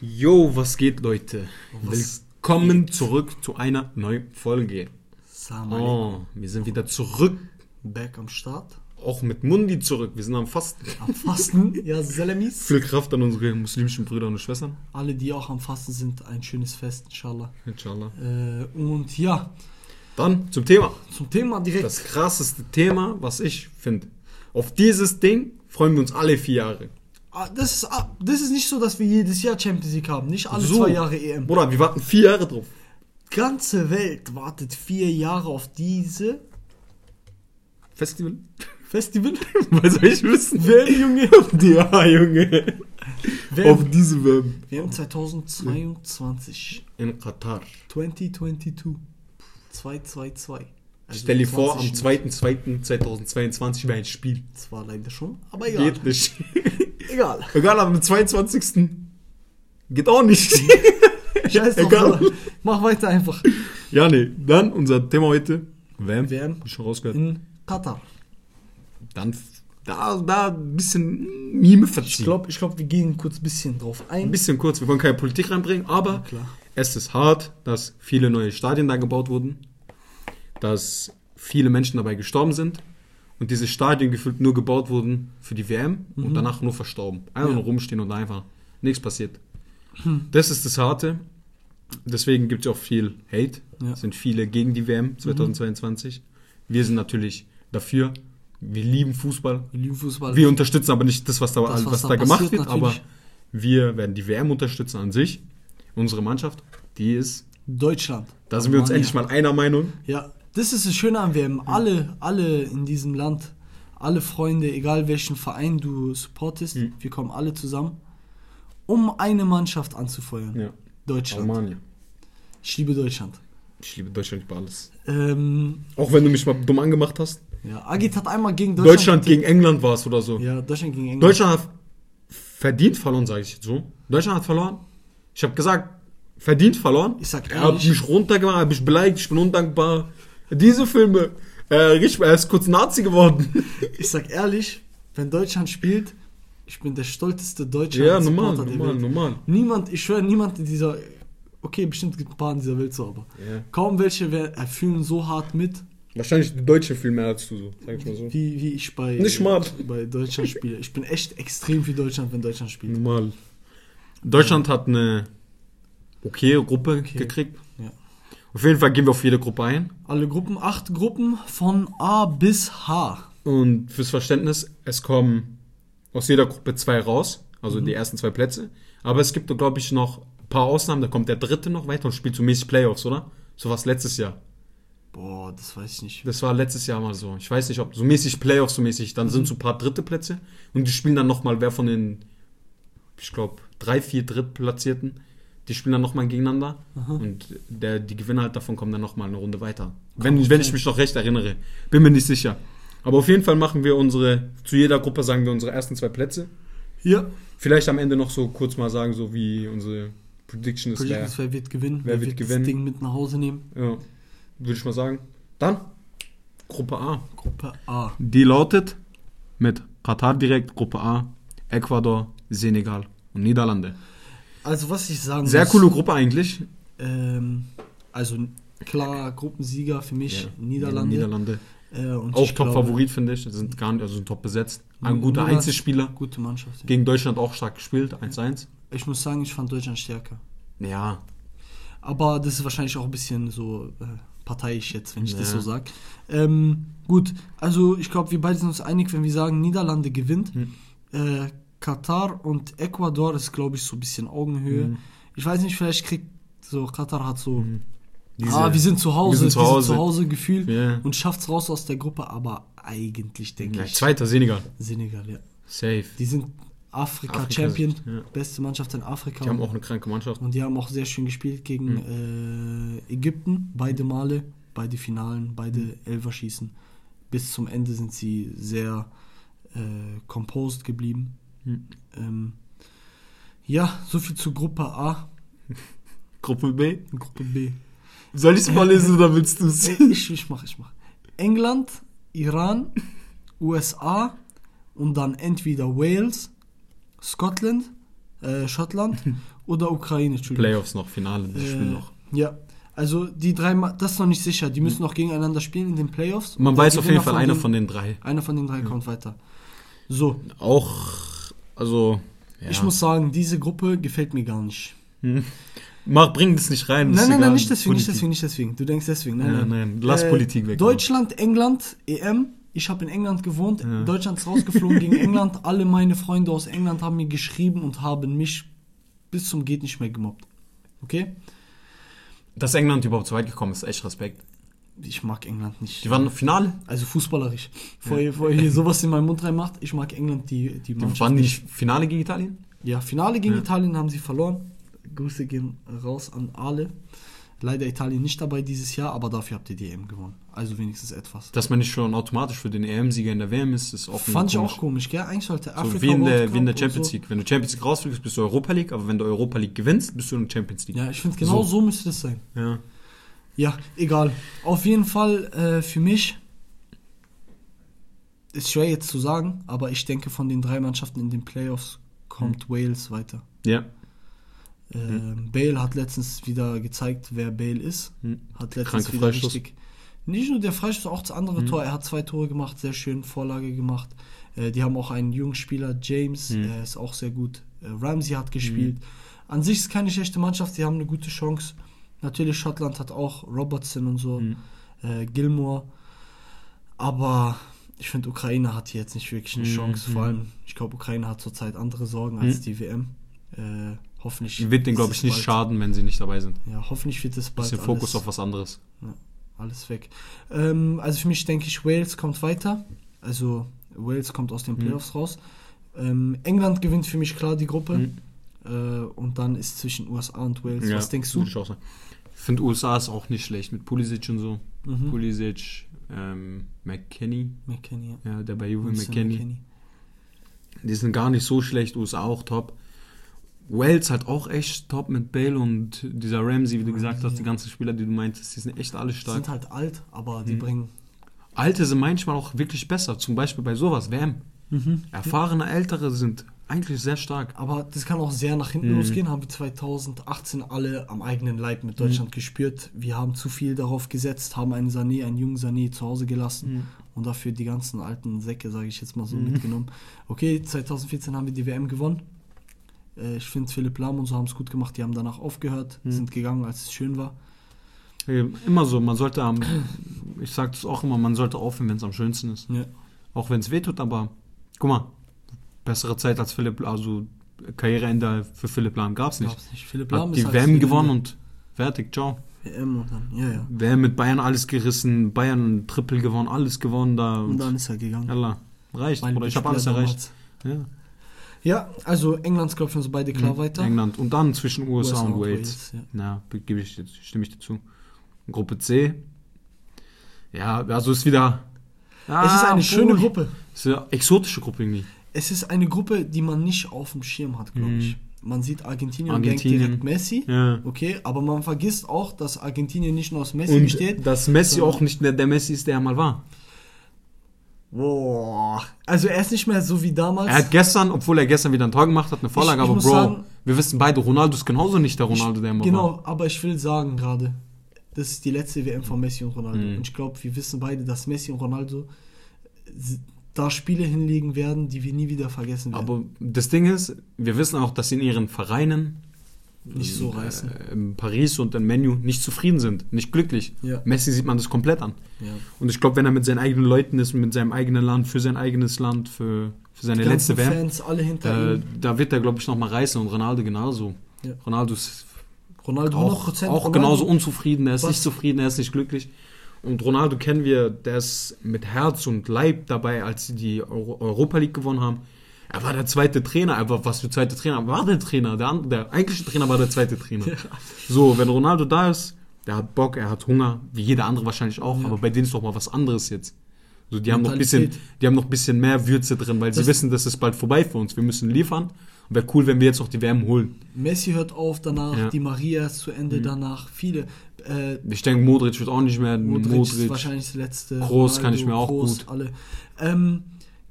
Yo, was geht, Leute? Was Willkommen zurück zu einer neuen Folge. Salam. Oh, wir sind wieder zurück. Back am Start. Auch mit Mundi zurück. Wir sind am Fasten. Am Fasten. ja, Selamis. Viel Kraft an unsere muslimischen Brüder und Schwestern. Alle, die auch am Fasten sind, ein schönes Fest, inshallah. Inshallah. Äh, und ja, Dann zum Thema. zum Thema direkt. Das krasseste Thema, was ich finde. Auf dieses Ding freuen wir uns alle vier Jahre. Ah, das, ist, das ist nicht so, dass wir jedes Jahr Champions League haben. Nicht alle So. zwei Jahre EM. Bruder, wir warten vier Jahre drauf. Ganze Welt wartet vier Jahre auf diese Festival? Festival. Was soll ich wissen? Wer, Junge? Ja, Junge. Wer, Auf diese WM. WM 2022. In Katar. 2022. 222. Also Stell dir vor, am 20 2.2.2022 wäre ein Spiel. Zwar leider schon, aber egal. Geht nicht. Egal. Egal, am 22. geht auch nicht. Scheiß drauf, Egal. Bruder. Mach weiter einfach. ja, nee. Dann unser Thema heute. WM. WM. Schon rausgehört. In Katar. Dann da, da ein bisschen Mime verziehen. Ich glaube, ich glaub, wir gehen kurz ein bisschen drauf ein. ein bisschen kurz, wir wollen keine Politik reinbringen, aber klar. es ist hart, dass viele neue Stadien da gebaut wurden, dass viele Menschen dabei gestorben sind und diese Stadien gefühlt nur gebaut wurden für die WM und danach nur verstorben. Einfach nur rumstehen und einfach nichts passiert. Das ist das Harte. Deswegen gibt es auch viel Hate. Es sind viele gegen die WM 2022. Wir sind natürlich dafür. Wir lieben Fußball. Wir lieben Fußball. Wir unterstützen aber nicht das, was da, Das, was was da, da gemacht wird, aber natürlich. wir werden die WM unterstützen an sich. Unsere Mannschaft, die ist, Deutschland. da sind wir uns endlich mal einer Meinung. Ja, das ist das Schöne an WM. Alle, alle in diesem Land, alle Freunde, egal welchen Verein du supportest, Mhm. wir kommen alle zusammen, um eine Mannschaft anzufeuern. Ja. Deutschland. Almania. Ich liebe Deutschland. Ich liebe Deutschland über alles. Ähm, Auch wenn du mich mal dumm angemacht hast. ja, Agit hat einmal gegen Deutschland. Deutschland, gegen England war es oder so. Ja, Deutschland gegen England. Deutschland hat verdient verloren, sage ich jetzt so. Deutschland hat verloren. Ich habe gesagt, verdient verloren. Ich sag Er hat ehrlich. mich runtergemacht, hat mich beleidigt, ich bin undankbar. Diese Filme, äh, er ist kurz Nazi geworden. Ich sag ehrlich, wenn Deutschland spielt, ich bin der stolzeste deutsche ja, normal, normal, Welt. normal. Niemand, ich schwöre, niemand in dieser, okay, bestimmt gibt es ein paar in dieser Welt so, aber Ja. kaum welche wer- fühlen so hart mit, Wahrscheinlich die Deutsche viel mehr als du so, sag ich mal so. wie, wie ich bei, Nicht mal. bei Deutschland spiele. Ich bin echt extrem für Deutschland, wenn Deutschland spielt. Normal. Deutschland hat eine okay Gruppe Okay. gekriegt. Auf jeden Fall gehen wir auf jede Gruppe ein. Alle Gruppen, acht Gruppen von A bis H. Und fürs Verständnis, es kommen aus jeder Gruppe zwei raus, also die ersten zwei Plätze. Aber es gibt, glaube ich, noch ein paar Ausnahmen. Da kommt der dritte noch weiter und spielt so mäßig Playoffs, oder? So was letztes Jahr. Boah, das weiß ich nicht. Das war letztes Jahr mal so. Ich weiß nicht, ob so mäßig Playoffs, so mäßig. Dann sind so ein paar dritte Plätze und die spielen dann nochmal, wer von den, ich glaube, drei, vier Drittplatzierten, die spielen dann nochmal gegeneinander und der, die Gewinner halt davon kommen dann nochmal eine Runde weiter. Wenn, wenn ich mich noch recht erinnere. Bin mir nicht sicher. Aber auf jeden Fall machen wir unsere, zu jeder Gruppe sagen wir unsere ersten zwei Plätze. Ja. Vielleicht am Ende noch so kurz mal sagen, so wie unsere Prediction ist. Wer, Predictions, wer wird gewinnen? wer wird gewinnen? das Ding mit nach Hause nehmen? ja, würde ich mal sagen. Dann Gruppe A. Gruppe A. Die lautet mit Katar direkt, Gruppe A, Ecuador, Senegal und Niederlande. Also was ich sagen Sehr muss, coole Gruppe eigentlich. Ähm, also klar, Gruppensieger für mich Ja, Niederlande. Niederlande. Äh, Auch Top-Favorit, finde ich. Sind gar nicht, also sind top besetzt. Ein guter Einzelspieler. Gute Mannschaft. Ja. Gegen Deutschland auch stark gespielt, 1-1. Ich muss sagen, ich fand Deutschland stärker. Ja, Aber das ist wahrscheinlich auch ein bisschen so äh, parteiisch jetzt, wenn ich das Ja. so sage. Ähm, gut, also ich glaube, wir beide sind uns einig, wenn wir sagen, Niederlande gewinnt. Hm. Äh, Katar und Ecuador ist, glaube ich, so ein bisschen Augenhöhe. Hm. Ich weiß nicht, vielleicht kriegt so Katar hat so, Diese- ah, wir sind zu Hause, wir sind zu Hause. Zuhause Gefühl Ja. und schafft's raus aus der Gruppe, aber eigentlich denke ja, ich zweiter Senegal. Senegal, ja. Safe. Die sind Afrika, Afrika Champion, ja. beste Mannschaft in Afrika. Die haben auch eine kranke Mannschaft. Und die haben auch sehr schön gespielt gegen äh, Ägypten, beide Male, beide Finalen, beide Elferschießen. Bis zum Ende sind sie sehr äh, composed geblieben. Ähm, ja, soviel zu Gruppe A, Gruppe B. Gruppe B. Soll ich es mal lesen oder willst du es? Ich, ich mach, ich mach. England, Iran, USA und dann entweder Wales, Scotland, äh, Schottland Oder Ukraine. Playoffs noch, Finale, die Äh, spielen noch. Ja, also die drei, das ist noch nicht sicher. Die müssen noch gegeneinander spielen in den Playoffs. Man weiß auf jeden Fall, einer von den drei. Einer von den drei kommt weiter. So, Auch, also, ja. ich muss sagen, diese Gruppe gefällt mir gar nicht. Mach, bring das nicht rein. das Nein, nein, nein, nicht deswegen, nicht Politik. deswegen, nicht deswegen. Du denkst deswegen. Nein, Ja, nein. nein, lass Politik weg. Deutschland, England, EM. Ich habe in England gewohnt. Ja. Deutschland ist rausgeflogen gegen England. Alle meine Freunde aus England haben mir geschrieben und haben mich bis zum geht nicht mehr gemobbt. Okay? Dass England überhaupt so weit gekommen ist, echt Respekt. Ich mag England nicht. Die waren im Finale. Also fußballerisch. Bevor ihr, bevor ihr hier sowas in meinen Mund reinmacht, ich mag England die, die Die Mannschaft waren nicht. Finale gegen Italien? Ja, Finale gegen Ja. Italien haben sie verloren. Grüße gehen raus an alle. Leider Italien nicht dabei dieses Jahr, aber dafür habt ihr die EM gewonnen. Also wenigstens etwas. Dass man nicht schon automatisch für den EM-Sieger in der WM ist, ist auch Fand ich komisch. auch komisch, gell? Eigentlich sollte Afrika So wie in der, wie in der Champions so. League. Wenn du Champions League rausfliegst, bist du Europa League, aber wenn du Europa League gewinnst, bist du in der Champions League. Ja, ich finde genau So. so. müsste es sein. Ja. Ja, egal. Auf jeden Fall äh, für mich ist schwer jetzt zu sagen, aber ich denke von den drei Mannschaften in den Playoffs kommt Wales weiter. ja. Ähm, Bale hat letztens wieder gezeigt, wer Bale ist. Hm. Hat letztens Kranke wieder Freistoß. richtig. Nicht nur der Freistoß, auch das andere Tor. Er hat zwei Tore gemacht, sehr schön Vorlage gemacht. Äh, die haben auch einen jungen Spieler, James, Hm. er ist auch sehr gut. Äh, Ramsey hat gespielt. An sich ist keine schlechte Mannschaft, die haben eine gute Chance. Natürlich, Schottland hat auch Robertson und so, Hm. äh, Gilmore. Aber ich finde, Ukraine hat hier jetzt nicht wirklich eine Hm, Chance. hm. Vor allem, ich glaube, Ukraine hat zurzeit andere Sorgen als Hm. die WM. Äh, hoffentlich. Wird denen, glaube ich, nicht bald- schaden, wenn sie nicht dabei sind. Ja, hoffentlich wird es bald Bisschen Fokus alles, auf was anderes. alles weg. Ähm, also für mich denke ich, Wales kommt weiter. Also Wales kommt aus den Mhm. Playoffs raus. Ähm, England gewinnt für mich klar die Gruppe. Mhm. Äh, und dann ist zwischen USA und Wales. Ja, Was denkst du? sagen. ich finde USA ist auch nicht schlecht mit Pulisic und so. Mhm. Pulisic, ähm, McKenny, McKenny. ja. ja, der bei Juve Winston McKenny. Die sind gar nicht so schlecht, USA auch top. Wales halt auch echt top mit Bale und dieser Ramsey, wie du gesagt Ramsey, hast, die ganzen Spieler, die du meintest, die sind echt alle Die stark. sind halt alt, aber die Mhm. bringen. Alte sind manchmal auch wirklich besser, zum Beispiel bei sowas, WM. Erfahrene Ältere sind eigentlich sehr stark. Aber das kann auch sehr nach hinten Mhm. losgehen. Haben wir 2018 alle am eigenen Leib mit Deutschland gespürt. Wir haben zu viel darauf gesetzt, haben einen Sané, einen jungen Sané zu Hause gelassen Mhm. und dafür die ganzen alten Säcke, sage ich jetzt mal so, mitgenommen. Okay, 2014 haben wir die WM gewonnen. Äh, Ich finde, Philipp Lahm und so haben es gut gemacht. Die haben danach aufgehört, Mhm. sind gegangen, als es schön war. Immer so, man sollte am, ich sage das auch immer, man sollte aufhören, wenn es am schönsten ist. Ja. Auch wenn es wehtut, aber guck mal, bessere Zeit als Philipp, also Karriereende für Philipp Lahm gab es nicht. Gab's nicht. Philipp Lahm Hat die als WM gewonnen und fertig, ciao. WM und dann, ja, ja. WM mit Bayern alles gerissen, Bayern Triple gewonnen, alles gewonnen da. Und Und dann ist er gegangen. Yalla, reicht, Mein oder ich habe alles erreicht. Ja. Ja, also England glaube ich, uns beide klar Mhm. weiter. England und dann zwischen USA, und Wales. ja. Na, gebe ich, jetzt- stimme ich dir zu. Gruppe C. Ja, also ist wieder. Es ist Ah, eine schöne obwohl- Gruppe. Es ist eine exotische Gruppe irgendwie. Es ist eine Gruppe, die man nicht auf dem Schirm hat, glaube Mhm. ich. Man sieht Argentinien, Argentinien. und denkt direkt Messi. Ja. Okay, aber man vergisst auch, dass Argentinien nicht nur aus Messi Und besteht. dass Messi auch nicht mehr der Messi ist, der er mal war. Boah. Also er ist nicht mehr so wie damals. Er hat gestern, obwohl er gestern wieder ein Tor gemacht hat, eine Vorlage, Ich- ich aber Bro, sagen- wir wissen beide, Ronaldo ist genauso nicht der Ronaldo, der immer war. genau, aber ich will sagen gerade, das ist die letzte WM von Messi und Ronaldo. Mhm. Und ich glaube, wir wissen beide, dass Messi und Ronaldo da Spiele hinlegen werden, die wir nie wieder vergessen werden. Aber das Ding ist, wir wissen auch, dass sie in ihren Vereinen nicht so reißen. äh, in Paris und in Menu nicht zufrieden sind, nicht glücklich. Ja. Messi sieht man das komplett an. Ja. Und ich glaube, wenn er mit seinen eigenen Leuten ist, mit seinem eigenen Land, für sein eigenes Land, für, für seine letzte WM, Fans, alle hinter äh, da wird er, glaube ich, nochmal reißen und Ronaldo genauso. Ja. Ronaldo ist Ronaldo auch, 100%. auch Ronaldo, genauso unzufrieden, er ist Was? nicht zufrieden, er ist nicht glücklich. Und Ronaldo kennen wir, der ist mit Herz und Leib dabei, als sie die Euro Europa League gewonnen haben. Er war der zweite Trainer, er war was für zweite Trainer, er war der Trainer, der, der eigentliche Trainer war der zweite Trainer. So, wenn Ronaldo da ist, der hat Bock, er hat Hunger, wie jeder andere wahrscheinlich auch, Ja. aber bei denen ist doch mal was anderes jetzt. So, die haben noch ein bisschen, die haben noch ein bisschen mehr Würze drin, weil sie Das- wissen, das ist bald vorbei für uns. Wir müssen liefern. Und wäre cool, wenn wir jetzt noch die WM holen. Messi hört auf danach, Ja. die Maria ist zu Ende Mhm. danach, viele. Äh, Ich denke, Modric wird auch nicht mehr. Modric, Modric. ist wahrscheinlich das letzte. Kroos kann ich mir auch Kroos, gut. Alle. Ähm,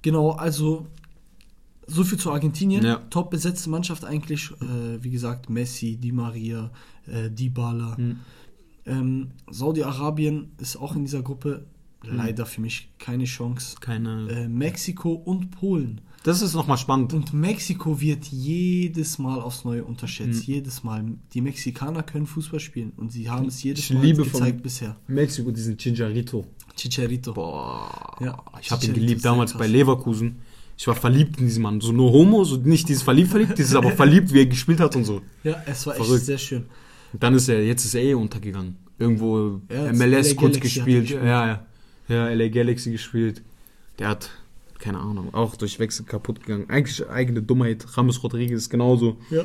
genau, also So viel zu Argentinien. Ja. Top besetzte Mannschaft eigentlich. Äh, wie gesagt, Messi, Di Maria, äh, Dybala. Hm. Ähm, Saudi-Arabien ist auch in dieser Gruppe. Hm. Leider für mich keine Chance. Keine. Äh, Mexiko und Polen. Das ist nochmal spannend. Und Mexiko wird jedes Mal aufs Neue unterschätzt. Mhm. Jedes Mal. Die Mexikaner können Fußball spielen und sie haben es jedes Ich Mal gezeigt bisher. Mexiko, diesen Chicharito. Chicharito. Boah. Ja, ich habe ihn geliebt damals krass. bei Leverkusen. Ich war verliebt in diesen Mann. So nur Homo, so nicht dieses verliebt, verliebt, dieses aber verliebt, wie er gespielt hat und so. Ja, es war echt Verrückt. sehr schön. Und dann ist er, jetzt ist er eh untergegangen. Irgendwo Ja, MLS kurz gespielt. gespielt. Ja, ja. Ja, LA Galaxy gespielt. Der hat, keine Ahnung, auch durch Wechsel kaputt gegangen. Eigentlich eigene Dummheit. Rames Rodriguez ist genauso. Ja.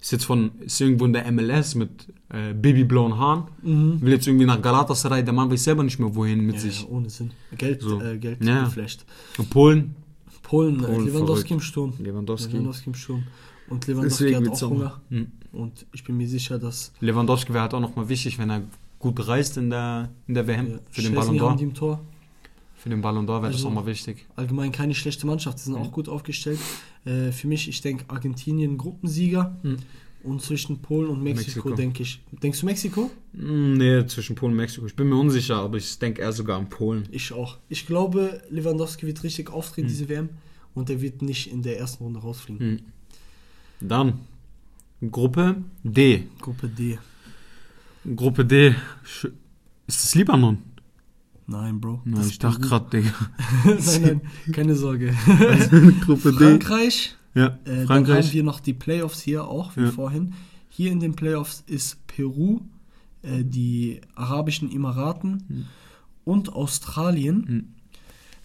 Ist jetzt von, ist irgendwo in der MLS mit äh, babyblauen Haaren. Mhm. Will jetzt irgendwie nach Galatasaray. Der Mann weiß selber nicht mehr wohin mit Ja, sich. ja, ohne Sinn. Geld, So. äh, Geld Ja. geflasht. Und Polen, Polen, äh, Polen Lewandowski verrückt. im Sturm. Lewandowski. Lewandowski im Sturm. Und Lewandowski Deswegen hat auch. Hunger. Hm. Und ich bin mir sicher, dass Lewandowski wäre halt auch nochmal wichtig, wenn er gut reist in der, in der WM. äh, für den Ballon d'Or. Für den Ballon d'Or wäre das Also- auch mal wichtig. Allgemein keine schlechte Mannschaft. Sie sind auch gut aufgestellt. Äh, für mich, ich denke, Argentinien Gruppensieger. Hm. Und zwischen Polen und Mexiko, Mexiko. denke ich. Denkst du Mexiko? Hm, Nee, zwischen Polen und Mexiko. Ich bin mir unsicher, aber ich denke eher sogar an Polen. Ich auch. Ich glaube, Lewandowski wird richtig auftreten, Hm. diese WM. Und er wird nicht in der ersten Runde rausfliegen. Hm. Dann Gruppe D. Gruppe D. Gruppe D. Ist das Libanon? Nein, Bro. Nein, Das ich dachte gerade, Digga. nein, nein, keine Sorge. Gruppe Frankreich. Ja, Äh, Dann haben Frankreich. wir noch die Playoffs hier auch, wie Ja. vorhin. Hier in den Playoffs ist Peru, äh, die Arabischen Emiraten Hm. und Australien. Hm.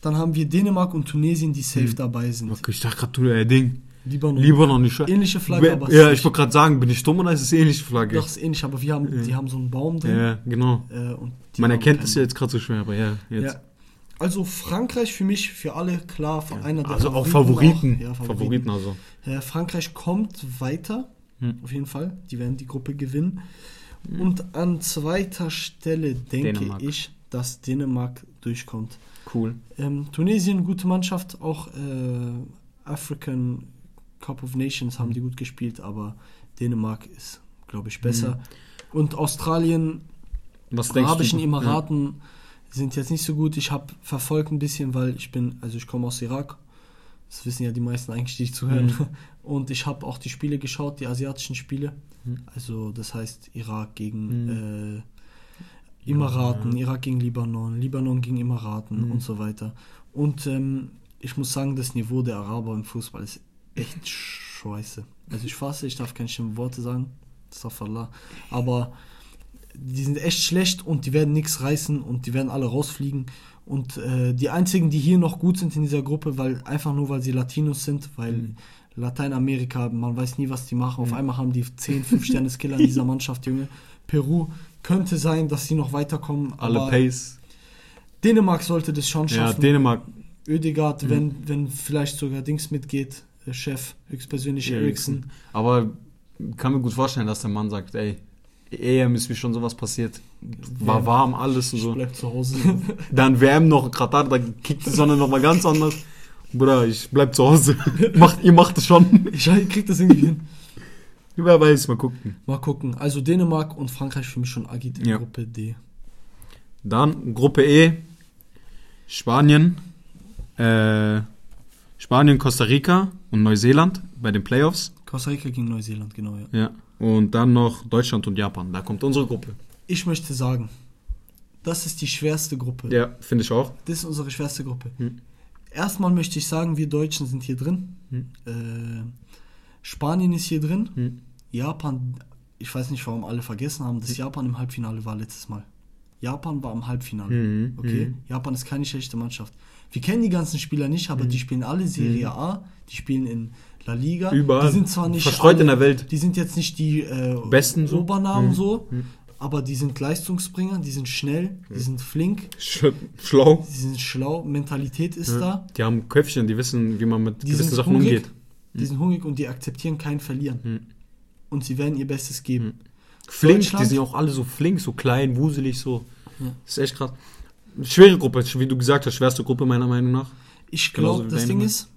Dann haben wir Dänemark und Tunesien, die safe Hm. dabei sind. Okay, ich dachte gerade, du, äh, Ding. Libanon. Libanon nicht. Ähnliche Flagge, aber Ja, ich wollte gerade sagen, bin ich dumm oder ist es ähnliche Flagge? Doch, ist ähnlich, aber wir haben, Ja. die haben so einen Baum drin. Ja, genau. Äh, Man erkennt es ja jetzt gerade so schwer, aber ja, jetzt. Ja. Also Frankreich für mich, für alle klar, von einer der Also auch Favoriten. auch. Ja, Favoriten. Favoriten. also. Äh, Frankreich kommt weiter, Hm. auf jeden Fall. Die werden die Gruppe gewinnen. Und an zweiter Stelle denke Dänemark. ich, dass Dänemark durchkommt. Cool. Ähm, Tunesien, gute Mannschaft, auch äh, African Cup of Nations haben die gut gespielt, aber Dänemark ist, glaube ich, besser. Und Australien, Was Arabischen du? Emiraten sind jetzt nicht so gut. Ich habe verfolgt ein bisschen, weil ich bin, also ich komme aus Irak. Das wissen ja die meisten eigentlich, die zuhören. Mhm. Und ich habe auch die Spiele geschaut, die asiatischen Spiele. Mhm. Also das heißt Irak gegen Mhm. äh, Emiraten, Ja. Irak gegen Libanon, Libanon gegen Emiraten Mhm. und so weiter. Und ähm, ich muss sagen, das Niveau der Araber im Fußball ist echt scheiße. Also ich fasse, ich darf keine schlimmen Worte sagen. Astaghfirullah. Aber die sind echt schlecht und die werden nichts reißen und die werden alle rausfliegen. Und äh, die einzigen, die hier noch gut sind in dieser Gruppe, weil einfach nur weil sie Latinos sind, weil Mhm. Lateinamerika, man weiß nie, was die machen. Auf Mhm. einmal haben die 10, 5 Sterne Skiller in dieser Mannschaft, Junge. Peru könnte sein, dass sie noch weiterkommen, Alle Pace. Dänemark sollte das schon Ja, schaffen. Dänemark. Ödegaard, Mhm. wenn, wenn vielleicht sogar Dings mitgeht, Chef, höchstpersönlich Eriksen. Aber kann mir gut vorstellen, dass der Mann sagt, ey, EM ist mir schon sowas passiert. War Ja. warm, alles und Ich so. bleib zu Hause. Dann WM noch, Katar, da kickt die Sonne noch mal ganz anders. Bruder, ich bleib zu Hause. macht, ihr macht es schon. ich krieg das irgendwie hin. Wer weiß, mal gucken. Mal gucken. Also Dänemark und Frankreich für mich schon Agit in Ja. Gruppe D. Dann Gruppe E. Spanien. Äh, Spanien, Costa Rica und Neuseeland bei den Playoffs. Costa Rica gegen Neuseeland, genau, ja. Ja. Und dann noch Deutschland und Japan. Da kommt unsere Gruppe. Ich möchte sagen, das ist die schwerste Gruppe. Ja, finde ich auch. Das ist unsere schwerste Gruppe. Hm. Erstmal möchte ich sagen, wir Deutschen sind hier drin. Hm. Äh, Spanien ist hier drin. Hm. Japan, ich weiß nicht, warum alle vergessen haben, dass Japan im Halbfinale war letztes Mal. Japan war im Halbfinale. Mhm, Okay? mhm. Japan ist keine schlechte Mannschaft. Wir kennen die ganzen Spieler nicht, aber die spielen alle Serie A, die spielen in La Liga. Mhm. Überall. Die sind zwar nicht Verstreut alle, in der Welt. Die sind jetzt nicht die äh, Besten so. Obernamen Mhm. so, Mhm. aber die sind Leistungsbringer, die sind schnell, die sind flink, Sch schlau. die sind schlau, Mentalität ist da, Die haben Köpfchen, die wissen, wie man mit die gewissen Sachen hungrig, umgeht. die sind hungrig und die akzeptieren kein Verlieren. Mhm. Und sie werden ihr Bestes geben. Flink, die sind ja auch alle so flink, so klein, wuselig, so. Ja. Das ist echt krass. Schwere Gruppe, wie du gesagt hast, schwerste Gruppe meiner Meinung nach. Ich glaube, das Ding ist,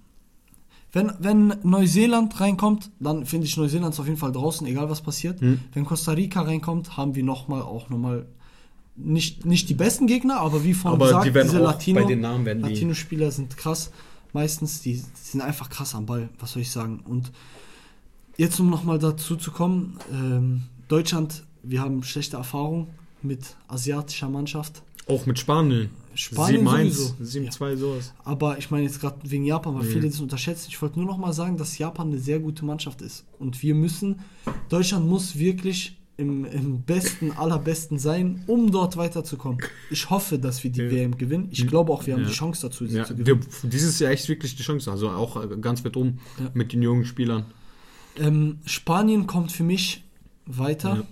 Wenn, wenn Neuseeland reinkommt, dann finde ich Neuseeland ist auf jeden Fall draußen, egal was passiert. Hm. Wenn Costa Rica reinkommt, haben wir nochmal auch nochmal nicht, nicht die besten Gegner, aber wie vorhin Aber gesagt, die diese Latino, bei den Namen werden die- Latino-Spieler sind krass. Meistens, die, die sind einfach krass am Ball, was soll ich sagen. Und jetzt, um nochmal dazu zu kommen, ähm, Deutschland, wir haben schlechte Erfahrungen mit asiatischer Mannschaft. Auch mit Spanien. Spanien 7-1, sowieso. 7-2, sowas. Aber ich meine jetzt gerade wegen Japan, weil Mhm. viele das unterschätzen. Ich wollte nur noch mal sagen, dass Japan eine sehr gute Mannschaft ist. Und wir müssen, Deutschland muss wirklich im, im besten, allerbesten sein, um dort weiterzukommen. Ich hoffe, dass wir die Ja. WM gewinnen. Ich glaube auch, wir haben Ja. die Chance dazu, sie Ja, zu gewinnen. der, dieses Jahr echt wirklich die Chance. Also auch äh, ganz weit oben Ja. mit den jungen Spielern. Ähm, Spanien kommt für mich weiter. Ja.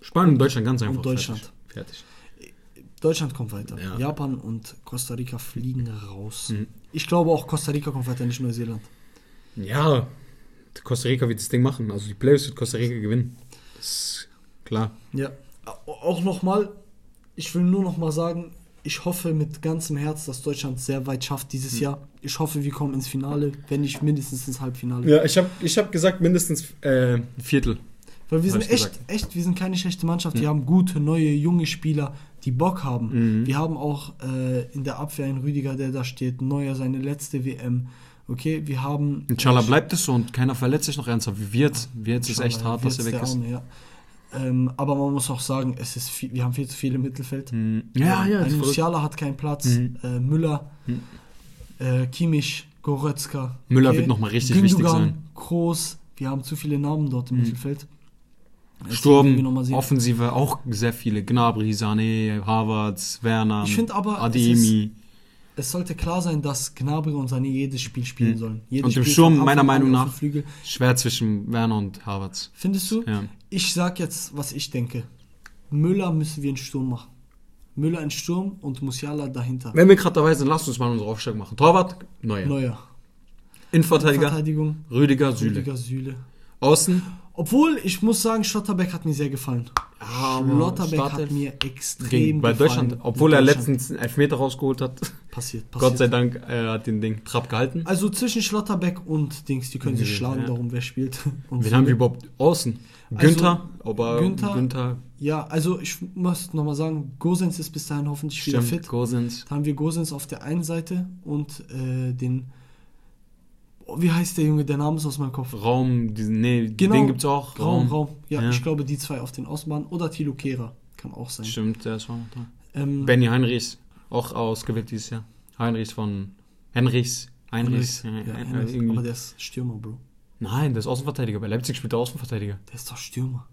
Spanien und Deutschland ganz einfach. Deutschland. Fertig. Fertig. Deutschland kommt weiter. Ja. Japan und Costa Rica fliegen raus. Mhm. Ich glaube auch, Costa Rica kommt weiter, nicht Neuseeland. Ja, Costa Rica wird das Ding machen. Also die Playoffs wird Costa Rica gewinnen. Das ist klar. Ja, auch nochmal, ich will nur nochmal sagen, ich hoffe mit ganzem Herz, dass Deutschland sehr weit schafft dieses Hm. Jahr. Ich hoffe, wir kommen ins Finale, wenn nicht mindestens ins Halbfinale. Ja, ich habe ich hab gesagt mindestens äh, ein Viertel. Weil wir sind echt, gesagt. echt, wir sind keine schlechte Mannschaft. Ja. Wir haben gute, neue, junge Spieler, die Bock haben. Mhm. Wir haben auch äh, in der Abwehr einen Rüdiger, der da steht. Neuer seine letzte WM. Okay, wir haben. Inshallah bleibt es so und keiner verletzt sich noch ernsthaft. Wie wird? Wie jetzt ist echt hart, dass er weg Wird's ist. Arme, ja. ähm, aber man muss auch sagen, es ist viel, wir haben viel zu viele im Mittelfeld. Mhm. Ja, ja, ist Ein. Musiala hat keinen Platz. Mhm. Äh, Müller, Mhm. äh, Kimmich, Goretzka. Müller wird noch mal richtig wichtig sein. Groß. Wir haben zu viele Namen dort im Mhm. Mittelfeld. Deswegen werden wir noch mal Sturm. Offensive auch sehr viele. Gnabry, Sané, Havertz, Werner, Ich aber, Ademi. Es sollte klar sein, dass Gnabry und Sané jedes Spiel spielen Mhm. sollen. Jedes Und im Spiel Sturm, meiner Meinung nach. Schwer zwischen Werner und Havertz. Findest du? Ja. Ich sag jetzt, was ich denke. Müller müssen wir in Sturm machen. Müller in Sturm und Musiala dahinter. Wenn wir gerade dabei sind, lasst uns mal unsere Aufstellung machen. Torwart, Neuer. Neuer. Innenverteidiger. Rüdiger, Süle. Rüdiger Süle. Außen, Obwohl, ich muss sagen, Schlotterbeck hat mir sehr gefallen. Schlotterbeck hat mir extrem gegen, bei gefallen. Deutschland, obwohl er letztens einen Elfmeter rausgeholt hat. Passiert, passiert. Gott sei Dank äh, hat den Ding Trab gehalten. Also zwischen Schlotterbeck und Dings, die können sich Ja. schlagen, darum wer spielt. Und Wen haben wir überhaupt außen? Also, Günther, aber Günther- Günther, Ja, also ich muss nochmal sagen, Gosens ist bis dahin hoffentlich wieder stimmt, fit. Gosens. Da haben wir Gosens auf der einen Seite und äh, den. Wie heißt der Junge? Der Name ist aus meinem Kopf. Raum, diesen, nee, Genau. den gibt's auch. Raum, Raum. Ja, Ja. ich glaube, die zwei auf den Außenbahnen. Oder Tilo Kehrer. Kann auch sein. Stimmt, der ist auch da. Ähm, Benny Heinrichs, auch ausgewählt dieses Jahr. Heinrichs von Henrichs. Heinrichs. ja, ja, irgendwie. aber der ist Stürmer, Bro. Nein, der ist Außenverteidiger. Bei Leipzig spielt er Außenverteidiger. Der ist doch Stürmer.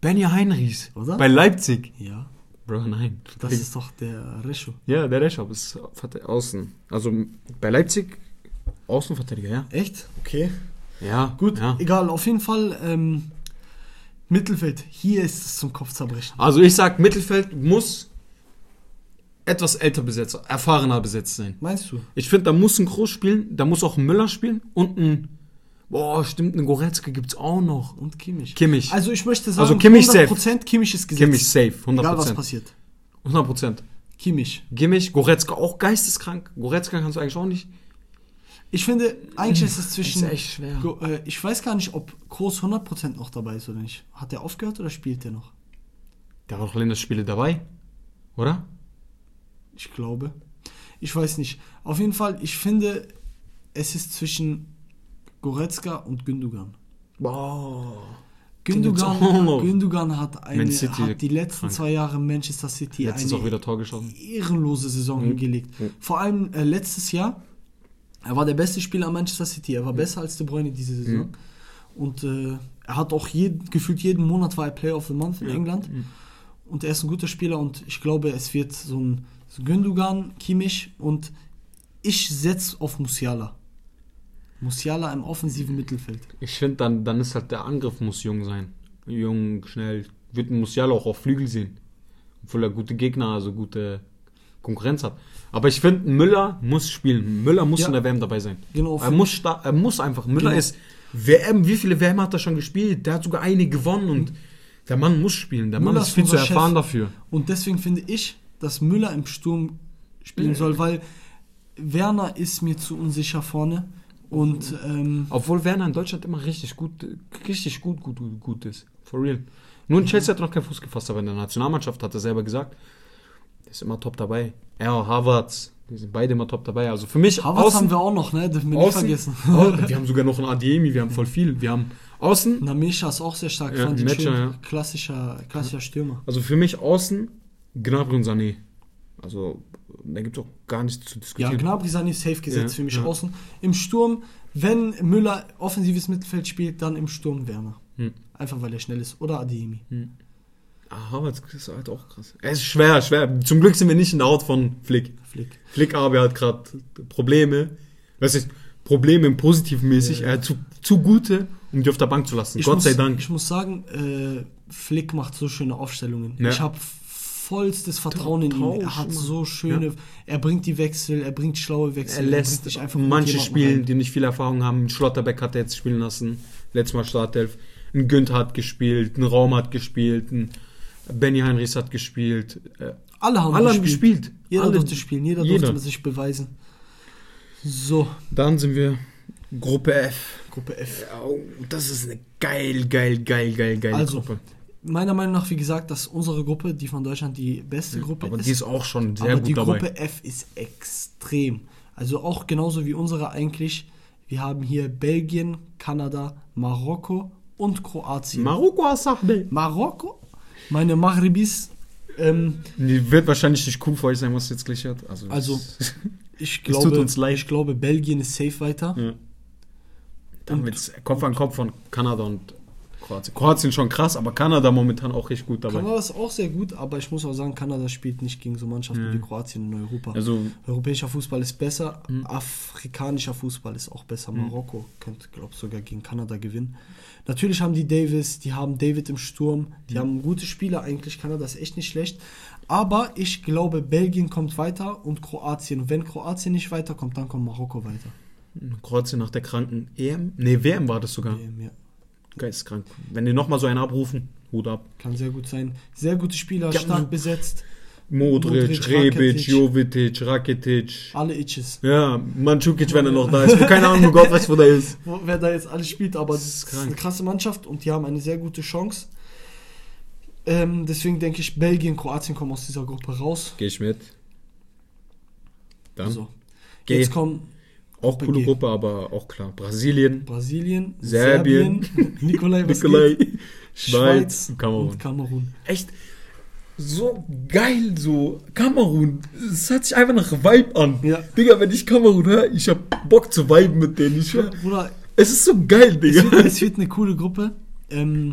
Benny Heinrichs. Oder? Bei Leipzig. Ja. Bro, nein. Das ist doch der Rescho. ja, der Reschab ist außen. Also bei Leipzig Außenverteidiger, ja. Echt? Okay. Ja, Gut, Ja. egal. Auf jeden Fall ähm, Mittelfeld. Hier ist es zum Kopfzerbrechen. Also ich sag, Mittelfeld muss etwas älter besetzt, erfahrener besetzt sein. Meinst du? Ich finde, da muss ein Groß spielen, da muss auch ein Müller spielen und ein, boah, stimmt, ein Goretzka gibt's auch noch. Und Kimmich. Kimmich. Also ich möchte sagen, Also Kimmich safe. 100% Kimmich ist gesetzt. Kimmich safe, 100%. Egal was passiert. 100 Prozent. Kimmich. Kimmich, Goretzka auch geisteskrank. Goretzka kannst du eigentlich auch nicht. Ich finde, eigentlich ist es zwischen... Ist echt schwer. Go, äh, ich weiß gar nicht, ob Groß 100% noch dabei ist oder nicht. Hat er aufgehört oder spielt er noch? Der war doch Länderspiele dabei, oder? Ich glaube. Ich weiß nicht. Auf jeden Fall, ich finde, es ist zwischen Goretzka und Gündogan. Boah. Gündogan, noch. Gündogan hat, eine, hat die letzten krank. zwei Jahre Manchester City Letztens eine auch wieder Tor geschossen. ehrenlose Saison Mhm. hingelegt. Mhm. Vor allem äh, letztes Jahr. Er war der beste Spieler an Manchester City. Er war besser als De Bruyne diese Saison. Und äh, er hat auch jed, gefühlt jeden Monat war er Player of the Month in. England. Und er ist ein guter Spieler und ich glaube, es wird so ein Gündogan, Kimmich und ich setze auf Musiala. Musiala im offensiven Mittelfeld. Ich finde, dann, dann ist halt der Angriff muss jung sein. Jung, schnell. Wird Musiala auch auf Flügel sehen. Obwohl er gute Gegner, also gute Konkurrenz hat. Aber ich finde, Müller muss spielen. Müller muss Ja. in der WM dabei sein. Genau, Er muss, er muss einfach. Müller Genau. ist WM, wie viele WM hat er schon gespielt? Der hat sogar eine gewonnen und der Mann muss spielen. Der Mann Müller ist ist viel zu erfahren Chef. dafür. Und deswegen finde ich, dass Müller im Sturm spielen soll, weil Werner ist mir zu unsicher vorne Und ähm, Obwohl Werner in Deutschland immer richtig gut, richtig gut, gut, gut ist. For real. Nur in Chelsea hat er noch keinen Fuß gefasst, aber in der Nationalmannschaft hat er selber gesagt, der ist immer top dabei. Ja, Havertz, die sind beide immer top dabei. Also für mich Havertz haben wir auch noch, ne? Dürfen wir nicht außen, vergessen. Au- wir haben sogar noch einen Adiemi, wir haben voll viel. Wir haben außen, Namesha ist auch sehr stark. Ja, fand Matcher, ja. Klassischer, klassischer Stürmer. also für mich außen Gnabry und Sané. Also da gibt es auch gar nichts zu Ja, diskutieren. Gnabry Sani safe gesetzt Ja, für mich ja. außen. Im Sturm, wenn Müller offensives Mittelfeld spielt, dann im Sturm Werner. Hm. Einfach weil er schnell ist. Oder Adeyemi. Ah, Havertz ist halt auch krass. Es ist schwer, schwer. Zum Glück sind wir nicht in der Haut von Flick. Flick. Flick aber hat gerade Probleme. Was ist Probleme im positiven mäßig? Ja. Er hat zu, zu gute, um die auf der Bank zu lassen. Ich Gott muss, sei Dank. Ich muss sagen, äh, Flick macht so schöne Aufstellungen. Ja. Ich habe vollstes Vertrauen in ihn. Er hat so schöne, er bringt die Wechsel, er bringt schlaue Wechsel. Er lässt dich einfach manche spielen, die nicht viel Erfahrung haben. Schlotterbeck hat er jetzt spielen lassen. Letztes Mal Startelf. Ein Günther hat gespielt, ein Raum hat gespielt, ein Benny Heinrichs hat gespielt. Äh, Alle haben alle haben gespielt. gespielt. Jeder Alle. durfte spielen, jeder, Jeder. durfte sich beweisen. So, Dann sind wir Gruppe F. Gruppe F. Ja, oh, das ist eine geil, geil, geil, geil, geile Also, Gruppe. Meiner Meinung nach, wie gesagt, dass unsere Gruppe, die von Deutschland, die beste Gruppe Aber ist. die ist auch schon sehr aber gut die dabei. Gruppe F ist extrem. Also auch genauso wie unsere eigentlich. Wir haben hier Belgien, Kanada, Marokko und Kroatien. Marokko Asahbe. Marokko? Meine Maghribis. Ähm, Die wird wahrscheinlich nicht cool für euch sein, was jetzt gleich hat. Also, Also, ich tut glaube, uns leid. ich glaube, Belgien ist safe weiter. ja. Dann wird's Kopf an Kopf von Kanada und Kroatien. Kroatien schon krass, aber Kanada momentan auch richtig gut dabei. Kanada ist auch sehr gut, aber ich muss auch sagen, Kanada spielt nicht gegen so Mannschaften wie Kroatien in Europa. Also, Europäischer Fußball ist besser, Mhm. afrikanischer Fußball ist auch besser. Marokko könnte, glaube ich, sogar gegen Kanada gewinnen. Natürlich haben die Davis, die haben David im Sturm, die Mhm. haben gute Spieler eigentlich. Kanada ist echt nicht schlecht. Aber ich glaube, Belgien kommt weiter und Kroatien. Und wenn Kroatien nicht weiterkommt, dann kommt Marokko weiter. Kroatien nach der kranken EM. Nee, WM war das sogar. Ähm, ja, Geisteskrank. Wenn die nochmal so einen abrufen, Hut ab. kann sehr gut sein. Sehr gute Spieler, Ja, stark so- besetzt. Modric, Modric, Rebic. Jovetic, Rakitic. Alle Itches. Ja, Mandzukic, wenn er noch da ist. Keine Ahnung, wo Gott weiß, wo der ist. Wo, wer da jetzt alles spielt, aber Das das ist ist, krank. eine krasse Mannschaft und die haben eine sehr gute Chance. Ähm, deswegen denke ich, Belgien, Kroatien kommen aus dieser Gruppe raus. Geh ich mit. Dann. So. Geh. Jetzt kommen Auch coole G. Gruppe, aber auch klar. Brasilien, Brasilien, Serbien, Serbien, Nikolai, Nikolai? Schweiz, und Kamerun. Kamerun. Echt so geil, so Kamerun. Es hört sich einfach nach Vibe an. Ja. Digga, wenn ich Kamerun höre, ich hab Bock zu viben mit denen. Ich Ja, hör, Bruder, es ist so geil, es Digga. wird, es wird eine coole Gruppe. Ähm,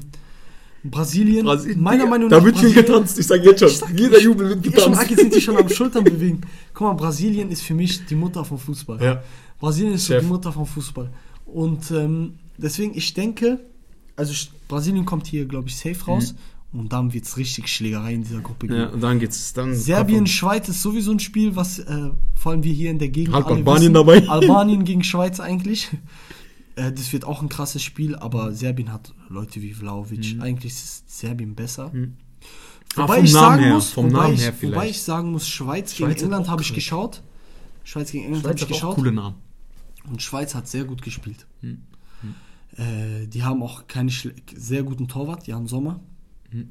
Brasilien, Brasilien, meiner Meinung Da nach. wird viel getanzt, ich sag jetzt schon. Ich sag- Jeder ich- Jubel wird Ich getanzt. Aki sind die schon am Schultern bewegen. Guck mal, Brasilien ist für mich die Mutter vom Fußball. Ja. Brasilien ist Chef. die Mutter vom Fußball. Und ähm, deswegen, ich denke, also Brasilien kommt hier, glaube ich, safe raus. Und dann wird es richtig Schlägerei in dieser Gruppe geben. Ja, und dann geht's dann. Serbien, Schweiz ist sowieso ein Spiel, was äh, vor allem wir hier in der Gegend alle Albanien wissen. dabei. Albanien gegen Schweiz eigentlich. Äh, das wird auch ein krasses Spiel, aber Serbien hat Leute wie Vlaovic. Eigentlich ist Serbien besser. Mhm. Ah, Wobei vom ich Namen sagen her, muss, vom wobei, Namen ich, wobei ich sagen muss, Schweiz, Schweiz gegen England habe ich geschaut. Schweiz gegen England habe ich geschaut. coole Namen. Und Schweiz hat sehr gut gespielt. Hm. Äh, die haben auch keinen sehr guten Torwart, die haben Sommer. Hm.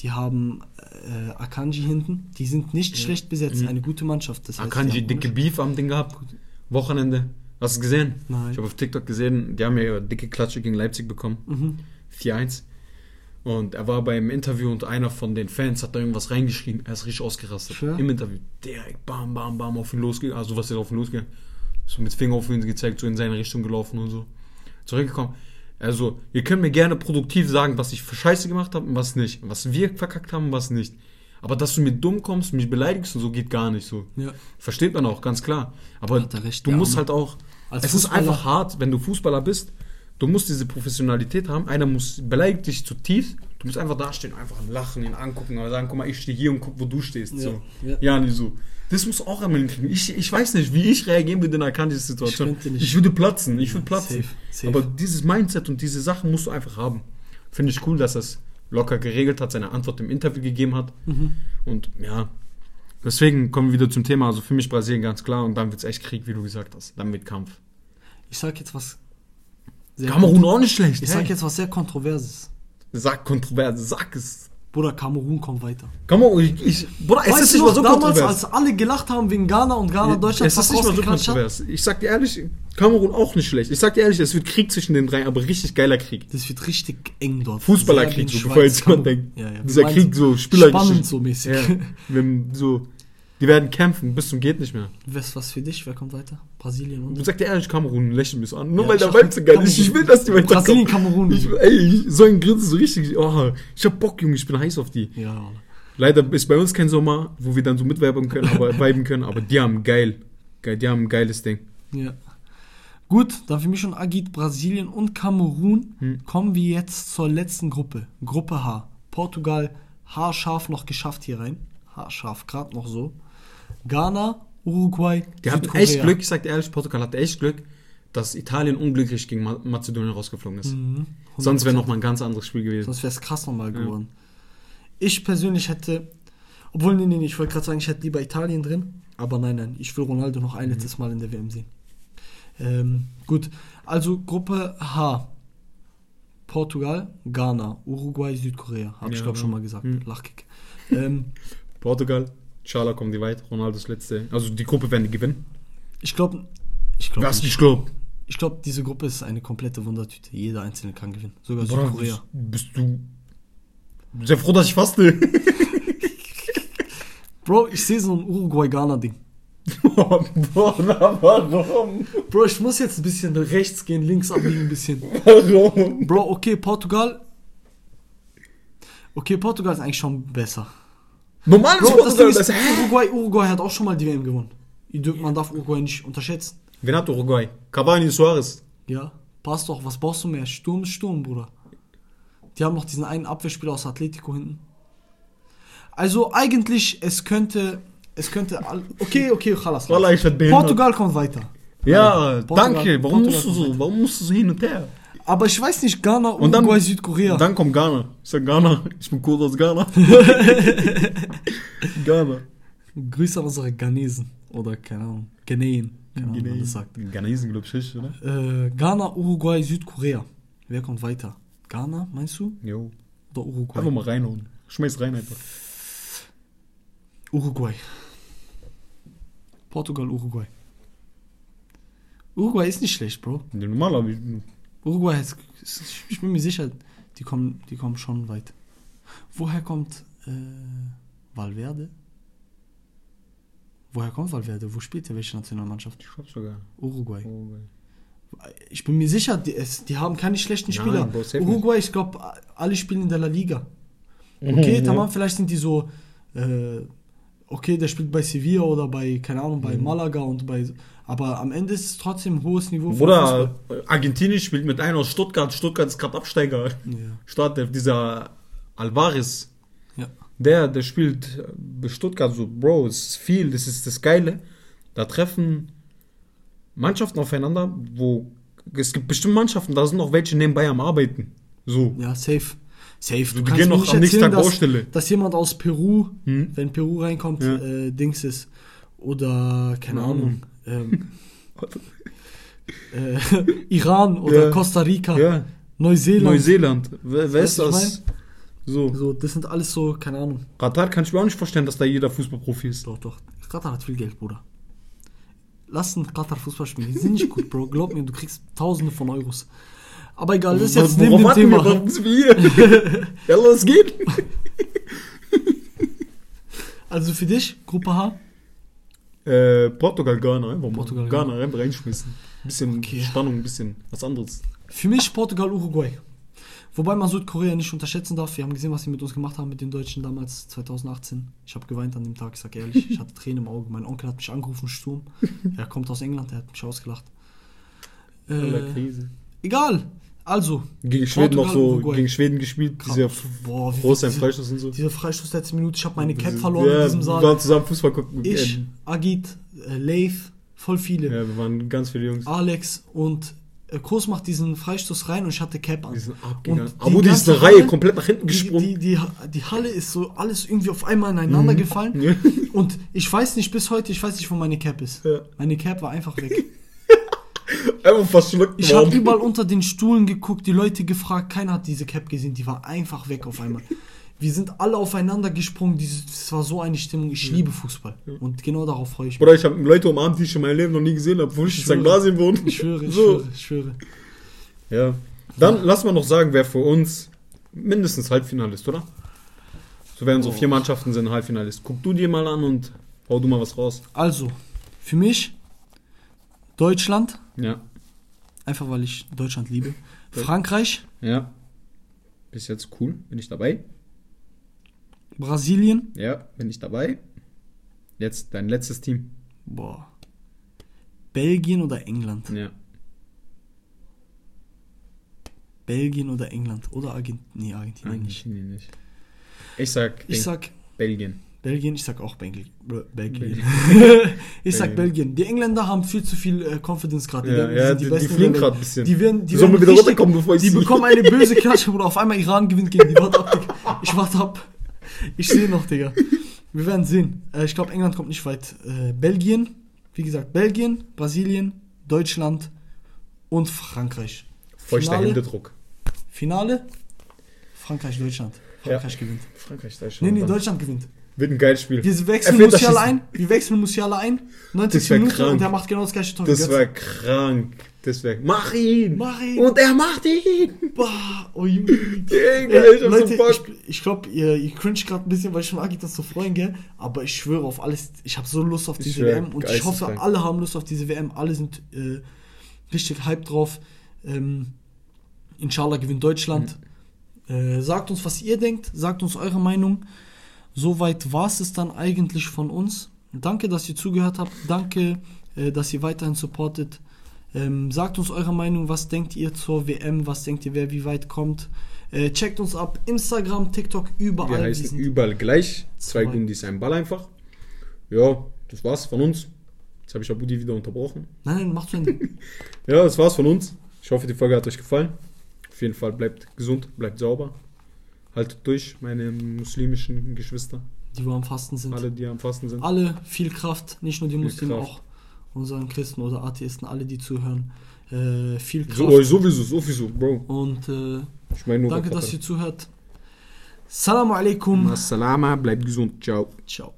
Die haben äh, Akanji hinten. Die sind nicht schlecht besetzt. Eine gute Mannschaft. Das heißt, Akanji, dicke Beef am Ding gehabt. Wochenende. Hast du gesehen? Nein. Ich habe auf TikTok gesehen, die haben ja dicke Klatsche gegen Leipzig bekommen. Mhm. 4-1. Und er war beim Interview und einer von den Fans hat da irgendwas reingeschrieben. Er ist richtig ausgerastet. Schwör? Im Interview. Direkt bam, bam, bam auf ihn losgegangen. Also was ist auf ihn losgegangen? So mit Finger auf ihn gezeigt, so in seine Richtung gelaufen und so. Zurückgekommen. Also, ihr könnt mir gerne produktiv sagen, was ich für Scheiße gemacht habe und was nicht. Was wir verkackt haben und was nicht. Aber dass du mir dumm kommst, mich beleidigst und so geht gar nicht so. Ja. Versteht man auch, ganz klar. Aber er recht, du musst Arme. halt auch. Als es ist einfach hart, wenn du Fußballer bist. Du musst diese Professionalität haben. Einer muss beleidigt dich zutiefst. Du musst einfach dastehen, einfach lachen, ihn angucken, aber sagen, guck mal, ich stehe hier und guck, wo du stehst. Ja, So. ja. Ja, nicht so. Das muss auch einmal hinkriegen. Ich, ich weiß nicht, wie ich reagieren würde in einer Kanti-Situation. Ich. Ich würde platzen, ich würde platzen. safe, safe. Aber dieses Mindset und diese Sachen musst du einfach haben. Finde ich cool, dass er es locker geregelt hat, seine Antwort im Interview gegeben hat. Mhm. Und ja, deswegen kommen wir wieder zum Thema. Also für mich Brasilien ganz klar und dann wird es echt Krieg, wie du gesagt hast. Dann mit Kampf. Ich sag jetzt was. sehr Kamerun auch nicht schlecht. Ich hey. sag jetzt was sehr Kontroverses. Sag kontrovers, sag es. Bruder, Kamerun kommt weiter. Kamerun, ich, ich, Bruder, es weißt ist nicht mal so damals, kontrovers. als alle gelacht haben wegen Ghana und Ghana Deutschland es ist nicht mal so rausgeklatscht hat? kontrovers. Ich sag dir ehrlich, Kamerun auch nicht schlecht. Ich sag dir ehrlich, es wird Krieg zwischen den drei, aber richtig geiler Krieg. Das wird richtig eng dort. Fußballerkrieg, so bevor jetzt jemand denkt. Ja, ja. Dieser Krieg so spielerisch. Spannend so mäßig. Ja, wenn so, die werden kämpfen bis zum geht nicht mehr. Was, was für dich? Wer kommt weiter? Brasilien und? Du sagst dir ehrlich, Kamerun lächeln mich so an. Nur Ja, weil der geil ist. Kamerun. Ich will, dass die weiterkommen. Brasilien, Kamerun. Ich, ey, so ein Grinsen so richtig. Oh, ich hab Bock, Junge, ich bin heiß auf die. Ja. Leider ist bei uns kein Sommer, wo wir dann so mitwerben können, aber viben können, aber die haben geil. geil. Die haben ein geiles Ding. Ja. Gut, dann für mich schon Agit, Brasilien und Kamerun. Hm. Kommen wir jetzt zur letzten Gruppe. Gruppe H. Portugal haarscharf noch geschafft hier rein. Haarscharf, gerade noch so. Ghana, Uruguay, Die hatten echt Glück, ich sag dir ehrlich, Portugal hatte echt Glück, dass Italien unglücklich gegen Ma Mazedonien rausgeflogen ist. Mhm, Sonst wäre 100%. noch mal ein ganz anderes Spiel gewesen. Sonst wäre es krass nochmal geworden. Ich persönlich hätte, obwohl, nee, nee, nee, ich wollte gerade sagen, ich hätte lieber Italien drin, aber nein, nein, ich will Ronaldo noch Mhm. ein letztes Mal in der WM sehen. Ähm, gut, also Gruppe H. Portugal, Ghana, Uruguay, Südkorea. Habe ich Ja, glaube ja. schon mal gesagt. Hm. Lachkick. Ähm, Portugal, Schala kommen die weit, Ronaldos letzte. Also die Gruppe werden die gewinnen. ich glaube, ich glaube, Was ich, ich glaube. ich glaube, diese Gruppe ist eine komplette Wundertüte. Jeder Einzelne kann gewinnen. Sogar Südkorea. Bist du sehr froh, dass ich faste? Bro, ich sehe so ein Uruguay-Ghana-Ding. Boah, warum? Bro, ich muss jetzt ein bisschen rechts gehen, links abbiegen ein bisschen. Warum? Bro, okay, Portugal. Okay, Portugal ist eigentlich schon besser. Normal ist Bro, das Portugal ist, besser. Hä? Uruguay, Uruguay hat auch schon mal die WM gewonnen. Man darf Uruguay nicht unterschätzen. Wen hat Uruguay? Cavani Suarez. Ja, passt doch. Was brauchst du mehr? Sturm ist Sturm, Bruder. Die haben noch diesen einen Abwehrspieler aus Atletico hinten. Also eigentlich, es könnte, es könnte, okay, okay, chalas. Portugal kommt weiter. Ja, Portugal- danke. Warum Portugal musst du so? weiter. Warum musst du so hin und her? Aber ich weiß nicht, Ghana, Und dann, Uruguay, Südkorea. Dann kommt Ghana. Ich sag Ghana. Ich bin cool aus Ghana. Ghana. Grüße an unsere Ghanesen. Oder, keine Ahnung, Ghanäen. Sagt. Ghanesen, glaub ich, richtig, oder? Äh, Ghana, Uruguay, Südkorea. Wer kommt weiter? Ghana, meinst du? Jo. Oder Uruguay? Einfach mal reinhauen. Schmeiß rein einfach. Uruguay. Portugal, Uruguay. Uruguay ist nicht schlecht, Bro. Ja, normal, aber ich, Uruguay ist, ich bin mir sicher, die kommen, die kommen schon weit. Woher kommt äh, Valverde? Woher kommt Valverde? Wo spielt er? Welche Nationalmannschaft? ich glaub sogar. Uruguay. Uruguay. Ich bin mir sicher, die, es, die haben keine schlechten Nein, Spieler. Bro, safe Uruguay, ich glaube, alle spielen in der La Liga. Okay, Mhm, tamam, vielleicht sind die so, äh, okay, der spielt bei Sevilla oder bei, keine Ahnung, bei Mhm. Malaga und bei, aber am Ende ist es trotzdem ein hohes Niveau. Bruder, Argentinien spielt mit einem aus Stuttgart. Stuttgart ist gerade Absteiger. Ja. Startelf, dieser Alvarez. ja. Der, der spielt bei Stuttgart so, Bro, es ist viel, das ist das Geile. Da treffen Mannschaften aufeinander, wo es gibt bestimmt Mannschaften, da sind noch welche nebenbei am Arbeiten. So. Ja, safe. Safe. Die gehen noch am nächsten Tag dass, Baustelle. dass jemand aus Peru, Hm? wenn Peru reinkommt, Ja. äh, Dings ist. Oder, keine Keine Ahnung, ähm, äh, Iran oder Ja. Costa Rica, Ja, Neuseeland. Neuseeland. Wer, wer ist das? So. So, das sind alles so, keine Ahnung. Katar kann ich mir auch nicht vorstellen, dass da jeder Fußballprofi ist. Doch, doch. Katar hat viel Geld, Bruder. Lass einen Katar Fußball spielen. Die sind nicht gut, Bro. Glaub mir, du kriegst tausende von Euros. Aber egal, das ist jetzt neben dem Thema. Wir, wir ja, los geht. Also für dich, Gruppe H. Äh, Portugal, Ghana, einfach mal. Portugal, Ghana, einfach reinschmissen. Bisschen Okay. Spannung, ein bisschen was anderes. Für mich Portugal, Uruguay. Wobei man Südkorea nicht unterschätzen darf. Wir haben gesehen, was sie mit uns gemacht haben, mit den Deutschen damals 2018. Ich habe geweint an dem Tag, ich sag ehrlich. Ich hatte Tränen im Auge. Mein Onkel hat mich angerufen, Sturm. Er kommt aus England, er hat mich ausgelacht. Äh, Krise. egal. Also, Gegen Schweden noch Portugal, so, Uruguay. gegen Schweden gespielt, dieser boah, große Freistoß und so. Dieser Freistoß letzte Minute, ich habe meine Cap verloren ja, in diesem Wir Saal. waren zusammen Fußball gucken. Ich, Ähm, Agit, äh, Leif, voll viele. ja, wir waren ganz viele Jungs. Alex und äh, Kurs macht diesen Freistoß rein und ich hatte Cap an. Die sind abgegangen. Und die Aber die ist eine Reihe komplett nach hinten gesprungen. die, die, die Halle ist so alles irgendwie auf einmal ineinander gefallen. Ja. Und ich weiß nicht bis heute, ich weiß nicht, wo meine Cap ist. Ja. Meine Cap war einfach weg. Einfach verschluckt Ich habe überall unter den Stuhlen geguckt, die Leute gefragt, keiner hat diese Cap gesehen, die war einfach weg auf einmal. Wir sind alle aufeinander gesprungen, das war so eine Stimmung. Ich liebe Fußball und genau darauf freue ich mich. Bruder, ich habe Leute umarmt, die ich in meinem Leben noch nie gesehen habe, wo ich in schwöre. St. Basien wohne. Ich schwöre, ich So. schwöre, ich schwöre. Ja. Dann lass mal noch sagen, wer für uns mindestens Halbfinalist, oder? So werden so Oh. vier Mannschaften sind Halbfinalist. Guck du dir mal an und hau du mal was raus. Also, für mich Deutschland, Ja. einfach weil ich Deutschland liebe. Frankreich, Ja. Bis jetzt cool. Bin ich dabei? Brasilien, Ja, bin ich dabei. Jetzt dein letztes Team. boah. Belgien oder England? Ja. Belgien oder England oder Argentinien? Nee, Argentinien nicht. Argentinien nicht. Ich sag, Ich sag Belgien. Belgien, ich sag auch Belgien. Bel- Belgien. Ich sag Belgien. Die Engländer haben viel zu viel äh, Confidence gerade. Ja, denken, ja, die- die Besten fliegen Welt. ein bisschen. Die werden, die Sollen wir werden wieder richtig- runterkommen, bevor ich Die sie- bekommen eine böse Klatsche, Bruder. Auf einmal Iran gewinnt gegen die. Warte ab, Digga. Ich warte ab. Ich sehe noch, Digga. Wir werden sehen. Äh, ich glaube, England kommt nicht weit. Äh, Belgien, wie gesagt, Belgien, Brasilien, Deutschland und Frankreich. Feuchter? Händedruck. Finale? Frankreich, Deutschland. Frankreich gewinnt. Frankreich, Nee, Deutschland. nee, dann. Deutschland gewinnt. Wird ein geiles Spiel. Wir wechseln Musiala ein. Wir wechseln Musiala ein. 90 Das wär Minuten krank. und der macht genau das gleiche Tor. Das wäre krank. Das wäre. Mach ihn! Mach ihn! Und er macht ihn! Bah, oh, Junge. Hab Leute, so ich, ich glaube, ihr, ihr cringe gerade ein bisschen, weil ich schon das zu freuen, gell? Aber ich schwöre auf alles. Ich habe so Lust auf diese schwöre, WM und ich hoffe, alle haben Lust auf diese WM. Alle sind äh, richtig hyped drauf. Ähm, inshallah gewinnt Deutschland. Mhm. Äh, sagt uns, was ihr denkt. Sagt uns eure Meinung. Soweit war es dann eigentlich von uns. Danke, dass ihr zugehört habt. Danke, äh, dass ihr weiterhin supportet. Ähm, sagt uns eure Meinung. Was denkt ihr zur WM? Was denkt ihr, wer wie weit kommt? Äh, checkt uns ab. Instagram, TikTok, überall. Wir heißen überall gleich. Zwei. Gundis, ein Ball einfach. Ja, das war's von uns. Jetzt habe ich Abudi wieder unterbrochen. Nein, nein, mach zu Ende. Ja, das war's von uns. Ich hoffe, die Folge hat euch gefallen. Auf jeden Fall bleibt gesund, bleibt sauber. Haltet durch, meine muslimischen Geschwister. Die wir am Fasten sind. Alle, die am Fasten sind. Alle viel Kraft. Nicht nur die Viel Muslime, Kraft. auch unseren Christen oder Atheisten. Alle, die zuhören. Äh, viel Kraft. So, sowieso, sowieso, Bro. Und äh, Ich meine nur danke, dass ihr zuhört. Salam alaikum. Salama, bleibt gesund. Ciao. Ciao.